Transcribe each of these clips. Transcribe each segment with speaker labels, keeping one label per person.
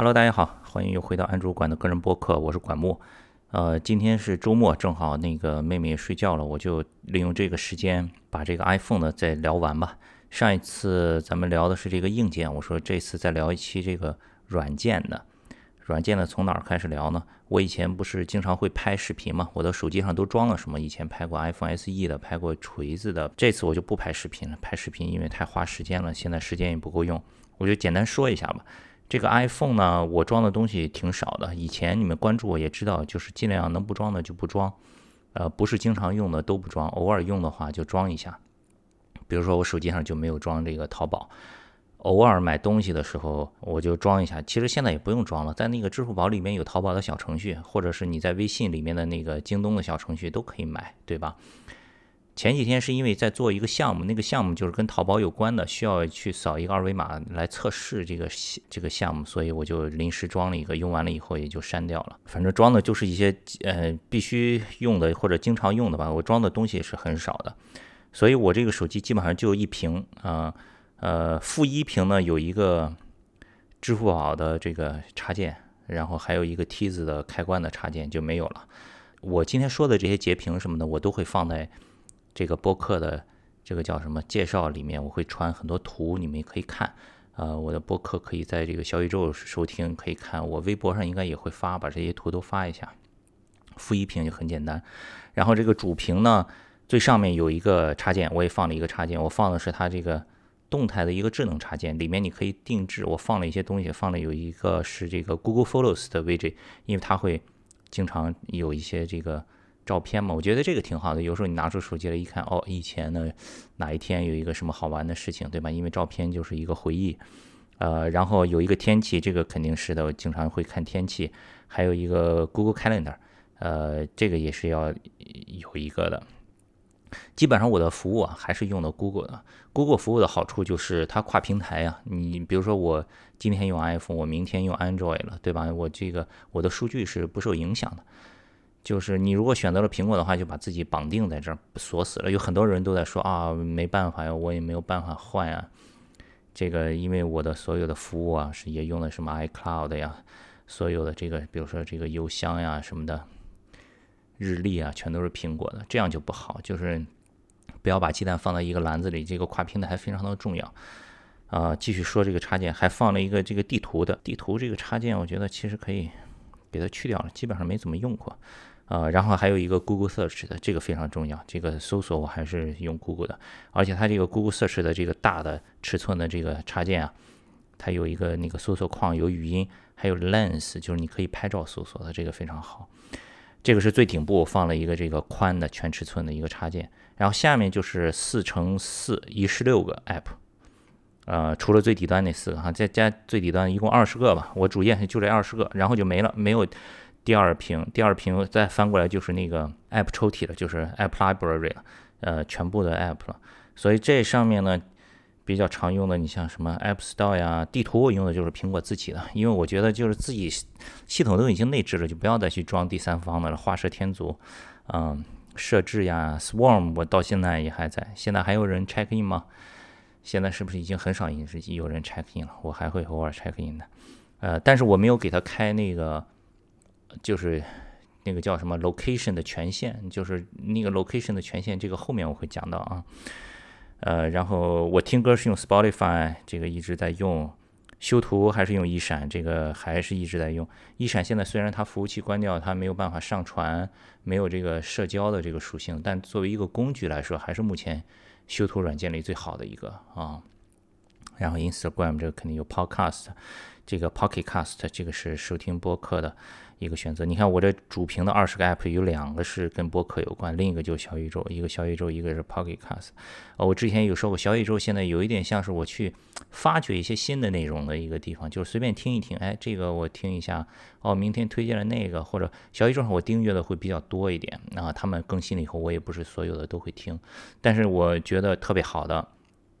Speaker 1: Hello，大家好，欢迎又回到安卓馆的个人播客，我是管木。呃，今天是周末，正好那个妹妹睡觉了，我就利用这个时间把这个 iPhone 呢再聊完吧。上一次咱们聊的是这个硬件，我说这次再聊一期这个软件的。软件呢，从哪儿开始聊呢？我以前不是经常会拍视频吗？我的手机上都装了什么？以前拍过 iPhone SE 的，拍过锤子的。这次我就不拍视频了，拍视频因为太花时间了，现在时间也不够用，我就简单说一下吧。这个 iPhone 呢，我装的东西挺少的。以前你们关注我也知道，就是尽量能不装的就不装，呃，不是经常用的都不装，偶尔用的话就装一下。比如说我手机上就没有装这个淘宝。偶尔买东西的时候，我就装一下。其实现在也不用装了，在那个支付宝里面有淘宝的小程序，或者是你在微信里面的那个京东的小程序都可以买，对吧？前几天是因为在做一个项目，那个项目就是跟淘宝有关的，需要去扫一个二维码来测试这个这个项目，所以我就临时装了一个，用完了以后也就删掉了。反正装的就是一些呃必须用的或者经常用的吧，我装的东西是很少的，所以我这个手机基本上就一屏啊。呃，负一屏呢有一个支付宝的这个插件，然后还有一个梯子的开关的插件就没有了。我今天说的这些截屏什么的，我都会放在这个播客的这个叫什么介绍里面，我会传很多图，你们也可以看。呃，我的播客可以在这个小宇宙收听，可以看。我微博上应该也会发，把这些图都发一下。负一屏就很简单，然后这个主屏呢最上面有一个插件，我也放了一个插件，我放的是它这个。动态的一个智能插件，里面你可以定制。我放了一些东西，放了有一个是这个 Google Photos 的 vg 因为它会经常有一些这个照片嘛，我觉得这个挺好的。有时候你拿出手机来一看，哦，以前呢哪一天有一个什么好玩的事情，对吧？因为照片就是一个回忆。呃，然后有一个天气，这个肯定是的，我经常会看天气。还有一个 Google Calendar，呃，这个也是要有一个的。基本上我的服务啊还是用的 Google 的。Google 服务的好处就是它跨平台呀。你比如说我今天用 iPhone，我明天用 Android 了，对吧？我这个我的数据是不受影响的。就是你如果选择了苹果的话，就把自己绑定在这儿锁死了。有很多人都在说啊，没办法呀，我也没有办法换呀。这个因为我的所有的服务啊是也用的什么 iCloud 呀，所有的这个比如说这个邮箱呀什么的。日历啊，全都是苹果的，这样就不好。就是不要把鸡蛋放在一个篮子里，这个跨平台还非常的重要。啊，继续说这个插件，还放了一个这个地图的地图这个插件，我觉得其实可以给它去掉了，基本上没怎么用过。呃，然后还有一个 Google Search 的，这个非常重要。这个搜索我还是用 Google 的，而且它这个 Google Search 的这个大的尺寸的这个插件啊，它有一个那个搜索框，有语音，还有 Lens，就是你可以拍照搜索的，这个非常好。这个是最顶部放了一个这个宽的全尺寸的一个插件，然后下面就是四乘四一十六个 app，呃，除了最底端那四个哈，再加最底端一共二十个吧。我主页就这二十个，然后就没了，没有第二屏，第二屏再翻过来就是那个 app 抽屉了，就是 app library 了，呃，全部的 app 了。所以这上面呢。比较常用的，你像什么 App Store 呀，地图我用的就是苹果自己的，因为我觉得就是自己系统都已经内置了，就不要再去装第三方的了，画蛇添足。嗯，设置呀，Swarm 我到现在也还在，现在还有人 check in 吗？现在是不是已经很少有人 check in 了？我还会偶尔 check in 的，呃，但是我没有给他开那个，就是那个叫什么 location 的权限，就是那个 location 的权限，这个后面我会讲到啊。呃，然后我听歌是用 Spotify，这个一直在用；修图还是用一闪，这个还是一直在用。一闪现在虽然它服务器关掉，它没有办法上传，没有这个社交的这个属性，但作为一个工具来说，还是目前修图软件里最好的一个啊。然后 Instagram 这个肯定有 Podcast，这个 Pocket Cast 这个是收听播客的。一个选择，你看我这主屏的二十个 app 有两个是跟播客有关，另一个就是小宇宙，一个小宇宙，一个是 Pocket Cast。呃，我之前有说过，小宇宙现在有一点像是我去发掘一些新的内容的一个地方，就是随便听一听，哎，这个我听一下，哦，明天推荐了那个，或者小宇宙上我订阅的会比较多一点，啊，他们更新了以后，我也不是所有的都会听，但是我觉得特别好的，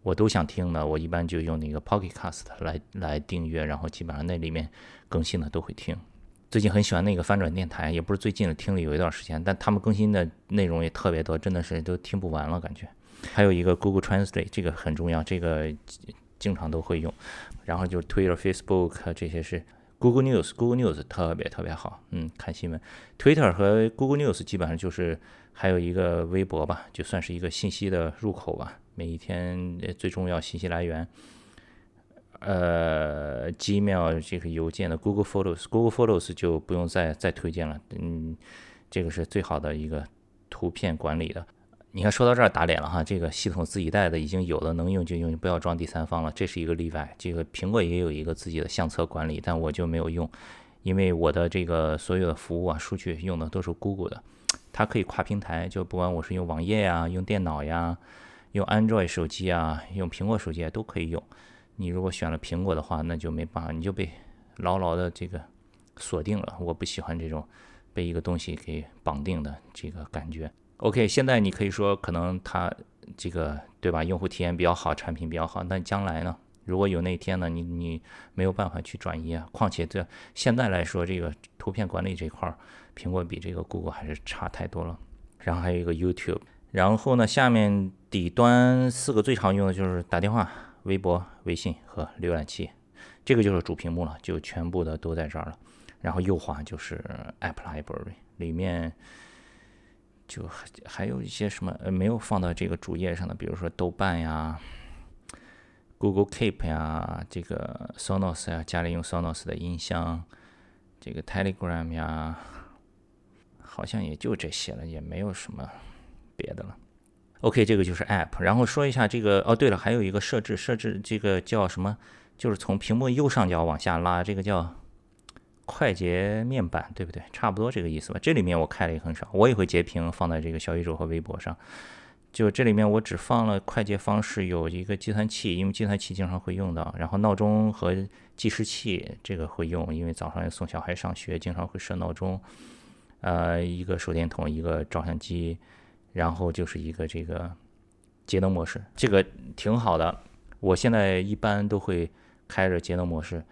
Speaker 1: 我都想听的，我一般就用那个 Pocket Cast 来来订阅，然后基本上那里面更新的都会听。最近很喜欢那个翻转电台，也不是最近了，听了有一段时间，但他们更新的内容也特别多，真的是都听不完了感觉。还有一个 Google Translate，这个很重要，这个经常都会用。然后就 Twitter、Facebook 这些是 Google News，Google News 特别特别好，嗯，看新闻。Twitter 和 Google News 基本上就是还有一个微博吧，就算是一个信息的入口吧，每一天最重要信息来源。呃，Gmail 这个邮件的 Google Photos，Google Photos 就不用再再推荐了，嗯，这个是最好的一个图片管理的。你看，说到这儿打脸了哈，这个系统自己带的已经有了，能用就用，不要装第三方了，这是一个例外。这个苹果也有一个自己的相册管理，但我就没有用，因为我的这个所有的服务啊、数据用的都是 Google 的，它可以跨平台，就不管我是用网页呀、用电脑呀、用 Android 手机啊、用苹果手机啊都可以用。你如果选了苹果的话，那就没办法，你就被牢牢的这个锁定了。我不喜欢这种被一个东西给绑定的这个感觉。OK，现在你可以说可能它这个对吧，用户体验比较好，产品比较好。但将来呢，如果有那一天呢，你你没有办法去转移啊。况且这现在来说，这个图片管理这块儿，苹果比这个 Google 还是差太多了。然后还有一个 YouTube，然后呢，下面底端四个最常用的就是打电话、微博、微信和浏览器，这个就是主屏幕了，就全部的都在这儿了。然后右滑就是 App Library 里面。就还还有一些什么呃没有放到这个主页上的，比如说豆瓣呀、Google Keep 呀、这个 Sonos 呀，家里用 Sonos 的音箱，这个 Telegram 呀，好像也就这些了，也没有什么别的了。OK，这个就是 App。然后说一下这个哦，对了，还有一个设置，设置这个叫什么？就是从屏幕右上角往下拉，这个叫。快捷面板对不对？差不多这个意思吧。这里面我开了也很少，我也会截屏放在这个小宇宙和微博上。就这里面我只放了快捷方式，有一个计算器，因为计算器经常会用到。然后闹钟和计时器这个会用，因为早上要送小孩上学，经常会设闹钟。呃，一个手电筒，一个照相机，然后就是一个这个节能模式，这个挺好的。我现在一般都会开着节能模式。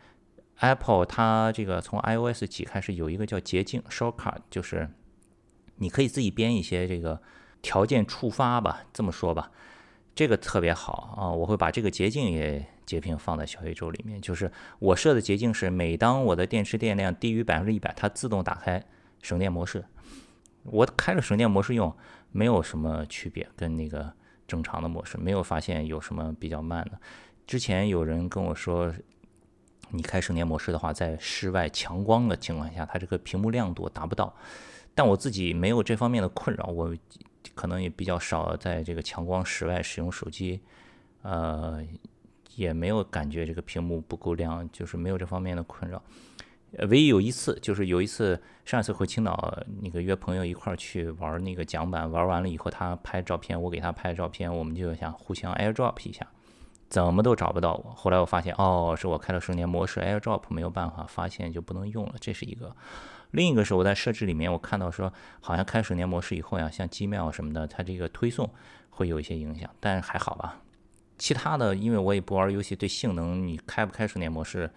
Speaker 1: Apple 它这个从 iOS 几开始有一个叫捷径 Shortcut，就是你可以自己编一些这个条件触发吧，这么说吧，这个特别好啊。我会把这个捷径也截屏放在小宇宙里面。就是我设的捷径是，每当我的电池电量低于百分之一百，它自动打开省电模式。我开了省电模式用，没有什么区别，跟那个正常的模式没有发现有什么比较慢的。之前有人跟我说。你开省电模式的话，在室外强光的情况下，它这个屏幕亮度达不到。但我自己没有这方面的困扰，我可能也比较少在这个强光室外使用手机，呃，也没有感觉这个屏幕不够亮，就是没有这方面的困扰。唯一有一次，就是有一次上一次回青岛，那个约朋友一块儿去玩那个桨板，玩完了以后他拍照片，我给他拍照片，我们就想互相 AirDrop 一下。怎么都找不到我。后来我发现，哦，是我开了省电模式，AirDrop 没有办法发现就不能用了，这是一个。另一个是我在设置里面，我看到说，好像开省电模式以后呀，像 Gmail 什么的，它这个推送会有一些影响，但还好吧。其他的，因为我也不玩游戏，对性能你开不开省电模式。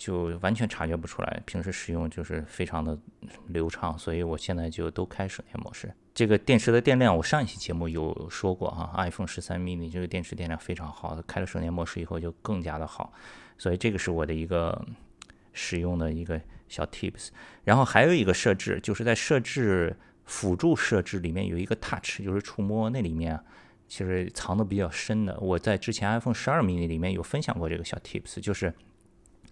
Speaker 1: 就完全察觉不出来，平时使用就是非常的流畅，所以我现在就都开省电模式。这个电池的电量，我上一期节目有说过哈，iPhone 十三 mini 这个电池电量非常好，开了省电模式以后就更加的好，所以这个是我的一个使用的一个小 tips。然后还有一个设置，就是在设置辅助设置里面有一个 touch，就是触摸，那里面其实藏的比较深的。我在之前 iPhone 十二 mini 里面有分享过这个小 tips，就是。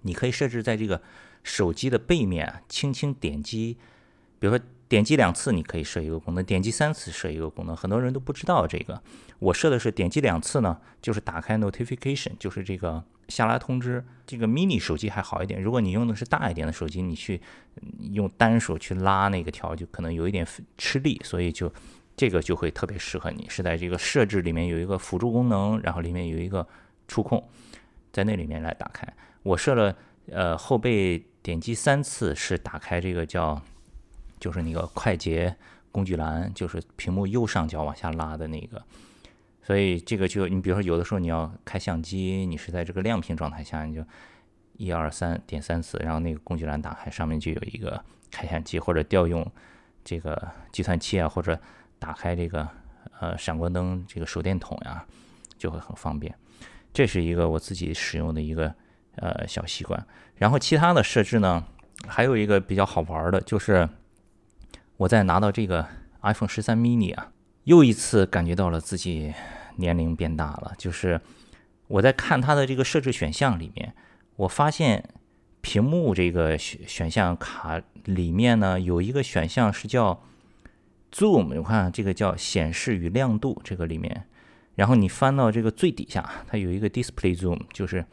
Speaker 1: 你可以设置在这个手机的背面轻轻点击，比如说点击两次，你可以设一个功能；点击三次设一个功能。很多人都不知道这个，我设的是点击两次呢，就是打开 notification，就是这个下拉通知。这个 mini 手机还好一点，如果你用的是大一点的手机，你去用单手去拉那个条，就可能有一点吃力，所以就这个就会特别适合你，是在这个设置里面有一个辅助功能，然后里面有一个触控，在那里面来打开。我设了，呃，后背点击三次是打开这个叫，就是那个快捷工具栏，就是屏幕右上角往下拉的那个。所以这个就你比如说有的时候你要开相机，你是在这个亮屏状态下，你就一二三点三次，然后那个工具栏打开，上面就有一个开相机或者调用这个计算器啊，或者打开这个呃闪光灯这个手电筒呀，就会很方便。这是一个我自己使用的一个。呃，小习惯。然后其他的设置呢，还有一个比较好玩的，就是我在拿到这个 iPhone 十三 mini 啊，又一次感觉到了自己年龄变大了。就是我在看它的这个设置选项里面，我发现屏幕这个选选项卡里面呢，有一个选项是叫 Zoom，我看这个叫显示与亮度这个里面，然后你翻到这个最底下，它有一个 Display Zoom，就是。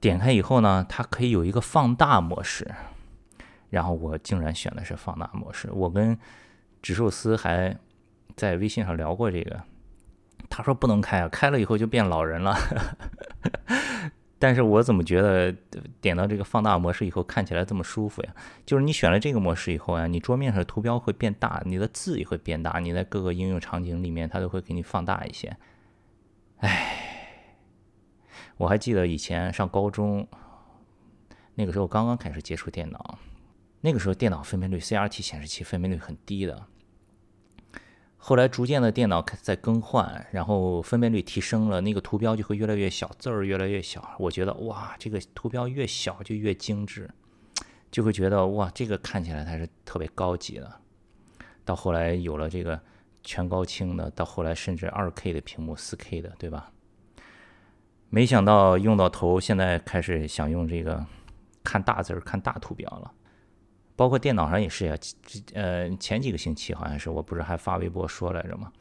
Speaker 1: 点开以后呢，它可以有一个放大模式，然后我竟然选的是放大模式。我跟植寿司还在微信上聊过这个，他说不能开啊，开了以后就变老人了。但是我怎么觉得点到这个放大模式以后看起来这么舒服呀？就是你选了这个模式以后呀，你桌面上的图标会变大，你的字也会变大，你在各个应用场景里面它都会给你放大一些。哎。我还记得以前上高中，那个时候刚刚开始接触电脑，那个时候电脑分辨率 CRT 显示器分辨率很低的。后来逐渐的电脑在更换，然后分辨率提升了，那个图标就会越来越小，字儿越来越小。我觉得哇，这个图标越小就越精致，就会觉得哇，这个看起来它是特别高级的。到后来有了这个全高清的，到后来甚至 2K 的屏幕、4K 的，对吧？没想到用到头，现在开始想用这个看大字儿、看大图标了。包括电脑上也是呀，呃，前几个星期好像是，我不是还发微博说来着吗？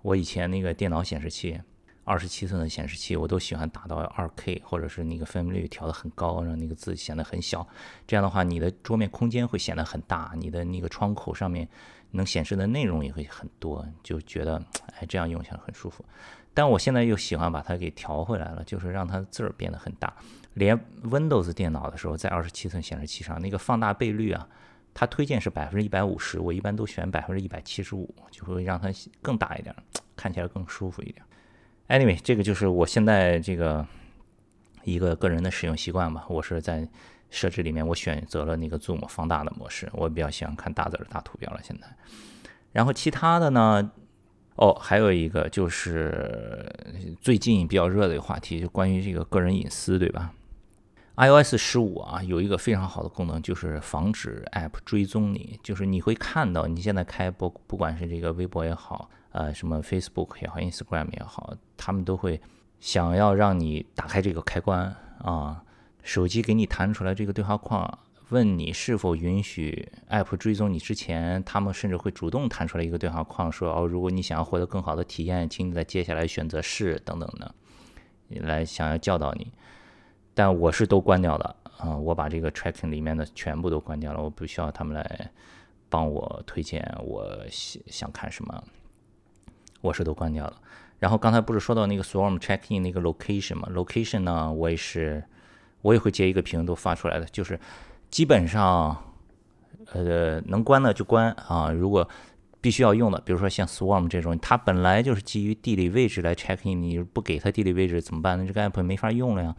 Speaker 1: 我以前那个电脑显示器，二十七寸的显示器，我都喜欢打到二 K，或者是那个分辨率调的很高，让那个字显得很小。这样的话，你的桌面空间会显得很大，你的那个窗口上面能显示的内容也会很多，就觉得这样用起来很舒服。但我现在又喜欢把它给调回来了，就是让它字儿变得很大。连 Windows 电脑的时候，在二十七寸显示器上，那个放大倍率啊，它推荐是百分之一百五十，我一般都选百分之一百七十五，就会让它更大一点，看起来更舒服一点。Anyway，这个就是我现在这个一个个人的使用习惯吧。我是在设置里面，我选择了那个 Zoom 放大的模式，我比较喜欢看大字儿、大图标了。现在，然后其他的呢？哦，还有一个就是最近比较热的一个话题，就关于这个个人隐私，对吧？iOS 十五啊，有一个非常好的功能，就是防止 App 追踪你，就是你会看到你现在开不不管是这个微博也好，呃，什么 Facebook 也好，Instagram 也好，他们都会想要让你打开这个开关啊，手机给你弹出来这个对话框。问你是否允许 App 追踪你之前，他们甚至会主动弹出来一个对话框，说哦，如果你想要获得更好的体验，请你在接下来选择是等等的，来想要教导你。但我是都关掉了啊，我把这个 Tracking 里面的全部都关掉了，我不需要他们来帮我推荐我想想看什么，我是都关掉了。然后刚才不是说到那个 Swarm Tracking 那个 Location 嘛？Location 呢，我也是我也会接一个屏都发出来的，就是。基本上，呃，能关的就关啊。如果必须要用的，比如说像 Swarm 这种，它本来就是基于地理位置来 check in，你不给它地理位置怎么办呢？这个 app 没法用了呀。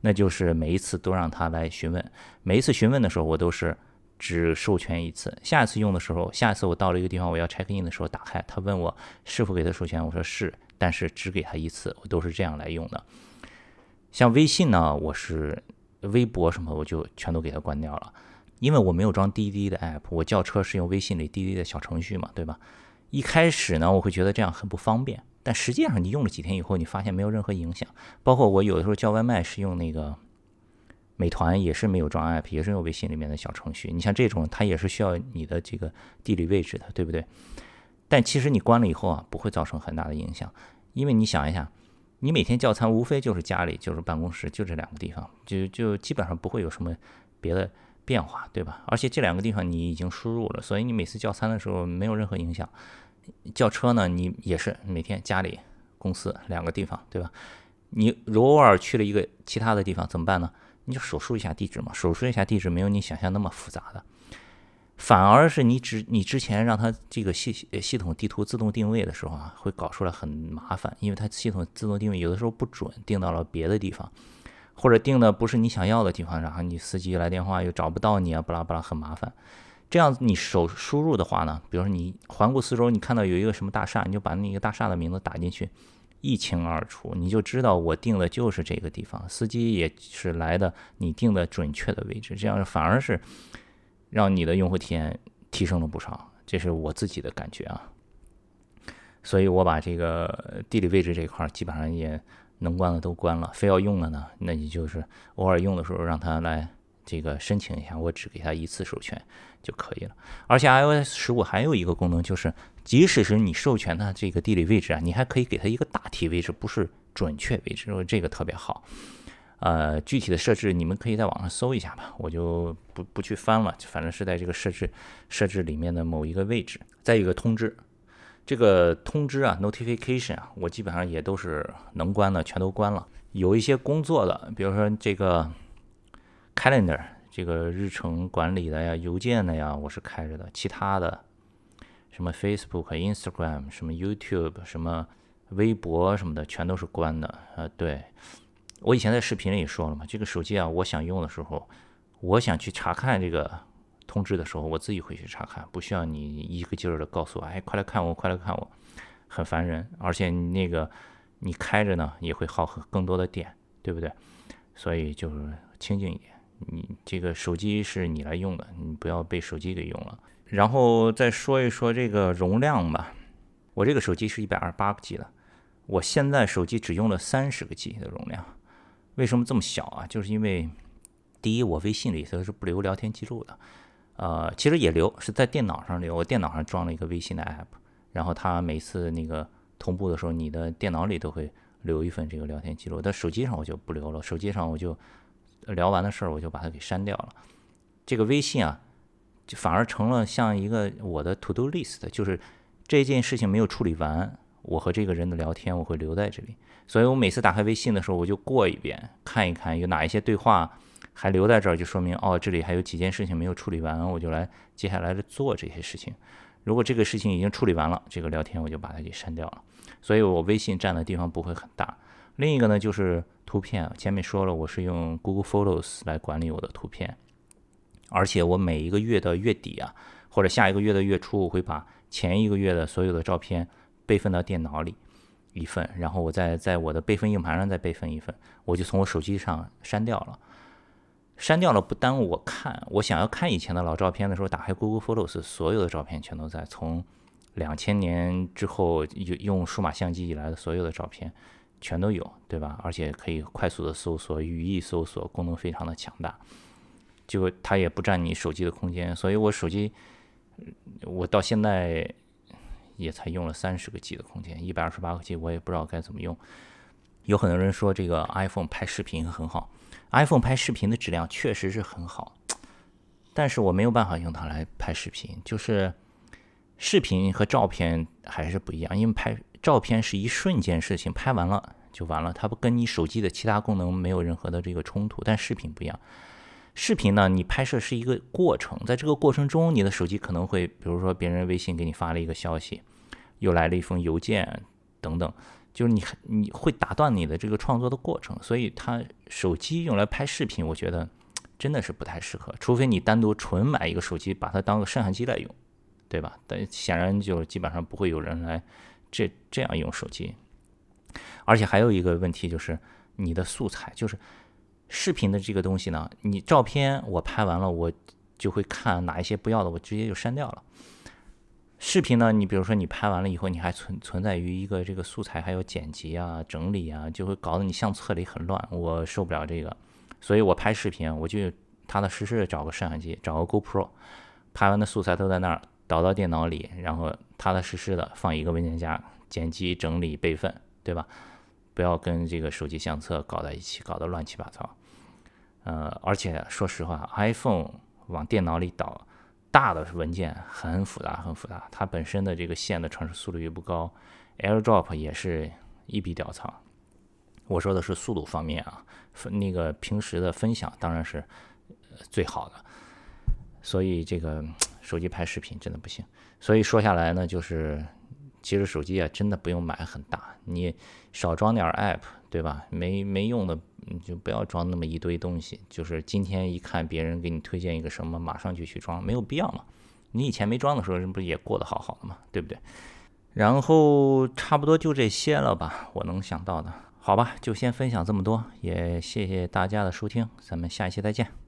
Speaker 1: 那就是每一次都让它来询问，每一次询问的时候，我都是只授权一次。下一次用的时候，下一次我到了一个地方，我要 check in 的时候，打开它问我是否给它授权，我说是，但是只给它一次，我都是这样来用的。像微信呢，我是。微博什么我就全都给它关掉了，因为我没有装滴滴的 app，我叫车是用微信里滴滴的小程序嘛，对吧？一开始呢，我会觉得这样很不方便，但实际上你用了几天以后，你发现没有任何影响。包括我有的时候叫外卖是用那个美团，也是没有装 app，也是用微信里面的小程序。你像这种，它也是需要你的这个地理位置的，对不对？但其实你关了以后啊，不会造成很大的影响，因为你想一下。你每天叫餐无非就是家里就是办公室就这两个地方，就就基本上不会有什么别的变化，对吧？而且这两个地方你已经输入了，所以你每次叫餐的时候没有任何影响。叫车呢，你也是每天家里、公司两个地方，对吧？你偶尔去了一个其他的地方怎么办呢？你就手输一下地址嘛，手输一下地址没有你想象那么复杂的。反而是你之你之前让它这个系系统地图自动定位的时候啊，会搞出来很麻烦，因为它系统自动定位有的时候不准，定到了别的地方，或者定的不是你想要的地方，然后你司机来电话又找不到你啊，巴拉巴拉很麻烦。这样你手输入的话呢，比如说你环顾四周，你看到有一个什么大厦，你就把那个大厦的名字打进去，一清二楚，你就知道我定的就是这个地方，司机也是来的你定的准确的位置，这样反而是让你的用户体验提升了不少，这是我自己的感觉啊。所以我把这个地理位置这块基本上也能关的都关了，非要用的呢，那你就是偶尔用的时候让他来这个申请一下，我只给他一次授权就可以了。而且 iOS 十五还有一个功能就是。即使是你授权它这个地理位置啊，你还可以给它一个大体位置，不是准确位置，这个特别好。呃，具体的设置你们可以在网上搜一下吧，我就不不去翻了，反正是在这个设置设置里面的某一个位置。再一个通知，这个通知啊，notification 啊，我基本上也都是能关的，全都关了。有一些工作的，比如说这个 calendar 这个日程管理的呀，邮件的呀，我是开着的，其他的。什么 Facebook、Instagram、什么 YouTube、什么微博什么的，全都是关的。呃，对我以前在视频里也说了嘛，这个手机啊，我想用的时候，我想去查看这个通知的时候，我自己会去查看，不需要你一个劲儿的告诉我，哎，快来看我，快来看我，很烦人。而且那个你开着呢，也会耗更多的电，对不对？所以就是清静一点。你这个手机是你来用的，你不要被手机给用了。然后再说一说这个容量吧，我这个手机是一百二十八个 G 的，我现在手机只用了三十个 G 的容量，为什么这么小啊？就是因为第一，我微信里头是不留聊天记录的，呃，其实也留，是在电脑上留，我电脑上装了一个微信的 app，然后它每次那个同步的时候，你的电脑里都会留一份这个聊天记录，但手机上我就不留了，手机上我就聊完的事儿我就把它给删掉了，这个微信啊。就反而成了像一个我的 to do list，就是这件事情没有处理完，我和这个人的聊天我会留在这里，所以我每次打开微信的时候，我就过一遍，看一看有哪一些对话还留在这儿，就说明哦，这里还有几件事情没有处理完，我就来接下来的做这些事情。如果这个事情已经处理完了，这个聊天我就把它给删掉了。所以我微信占的地方不会很大。另一个呢，就是图片，前面说了，我是用 Google Photos 来管理我的图片。而且我每一个月的月底啊，或者下一个月的月初，我会把前一个月的所有的照片备份到电脑里一份，然后我再在我的备份硬盘上再备份一份，我就从我手机上删掉了。删掉了不耽误我看，我想要看以前的老照片的时候，打开 Google Photos，所有的照片全都在，从两千年之后用用数码相机以来的所有的照片全都有，对吧？而且可以快速的搜索、语义搜索，功能非常的强大。就它也不占你手机的空间，所以我手机我到现在也才用了三十个 G 的空间，一百二十八个 G 我也不知道该怎么用。有很多人说这个 iPhone 拍视频很好，iPhone 拍视频的质量确实是很好，但是我没有办法用它来拍视频，就是视频和照片还是不一样，因为拍照片是一瞬间事情，拍完了就完了，它不跟你手机的其他功能没有任何的这个冲突，但视频不一样。视频呢，你拍摄是一个过程，在这个过程中，你的手机可能会，比如说别人微信给你发了一个消息，又来了一封邮件等等，就是你你会打断你的这个创作的过程，所以它手机用来拍视频，我觉得真的是不太适合，除非你单独纯买一个手机，把它当个摄像机来用，对吧？但显然就基本上不会有人来这这样用手机，而且还有一个问题就是你的素材就是。视频的这个东西呢，你照片我拍完了，我就会看哪一些不要的，我直接就删掉了。视频呢，你比如说你拍完了以后，你还存存在于一个这个素材还有剪辑啊、整理啊，就会搞得你相册里很乱，我受不了这个。所以我拍视频，我就踏踏实实的找个摄像机，找个 GoPro，拍完的素材都在那儿，导到电脑里，然后踏踏实实的放一个文件夹，剪辑、整理、备份，对吧？不要跟这个手机相册搞在一起，搞得乱七八糟。呃，而且说实话，iPhone 往电脑里导大的文件很复杂，很复杂。它本身的这个线的传输速度又不高，AirDrop 也是一笔屌槽。我说的是速度方面啊，分那个平时的分享当然是最好的。所以这个手机拍视频真的不行。所以说下来呢，就是其实手机啊，真的不用买很大，你少装点 App，对吧？没没用的。你就不要装那么一堆东西，就是今天一看别人给你推荐一个什么，马上就去装，没有必要嘛。你以前没装的时候，人不也过得好好的嘛，对不对？然后差不多就这些了吧，我能想到的。好吧，就先分享这么多，也谢谢大家的收听，咱们下一期再见。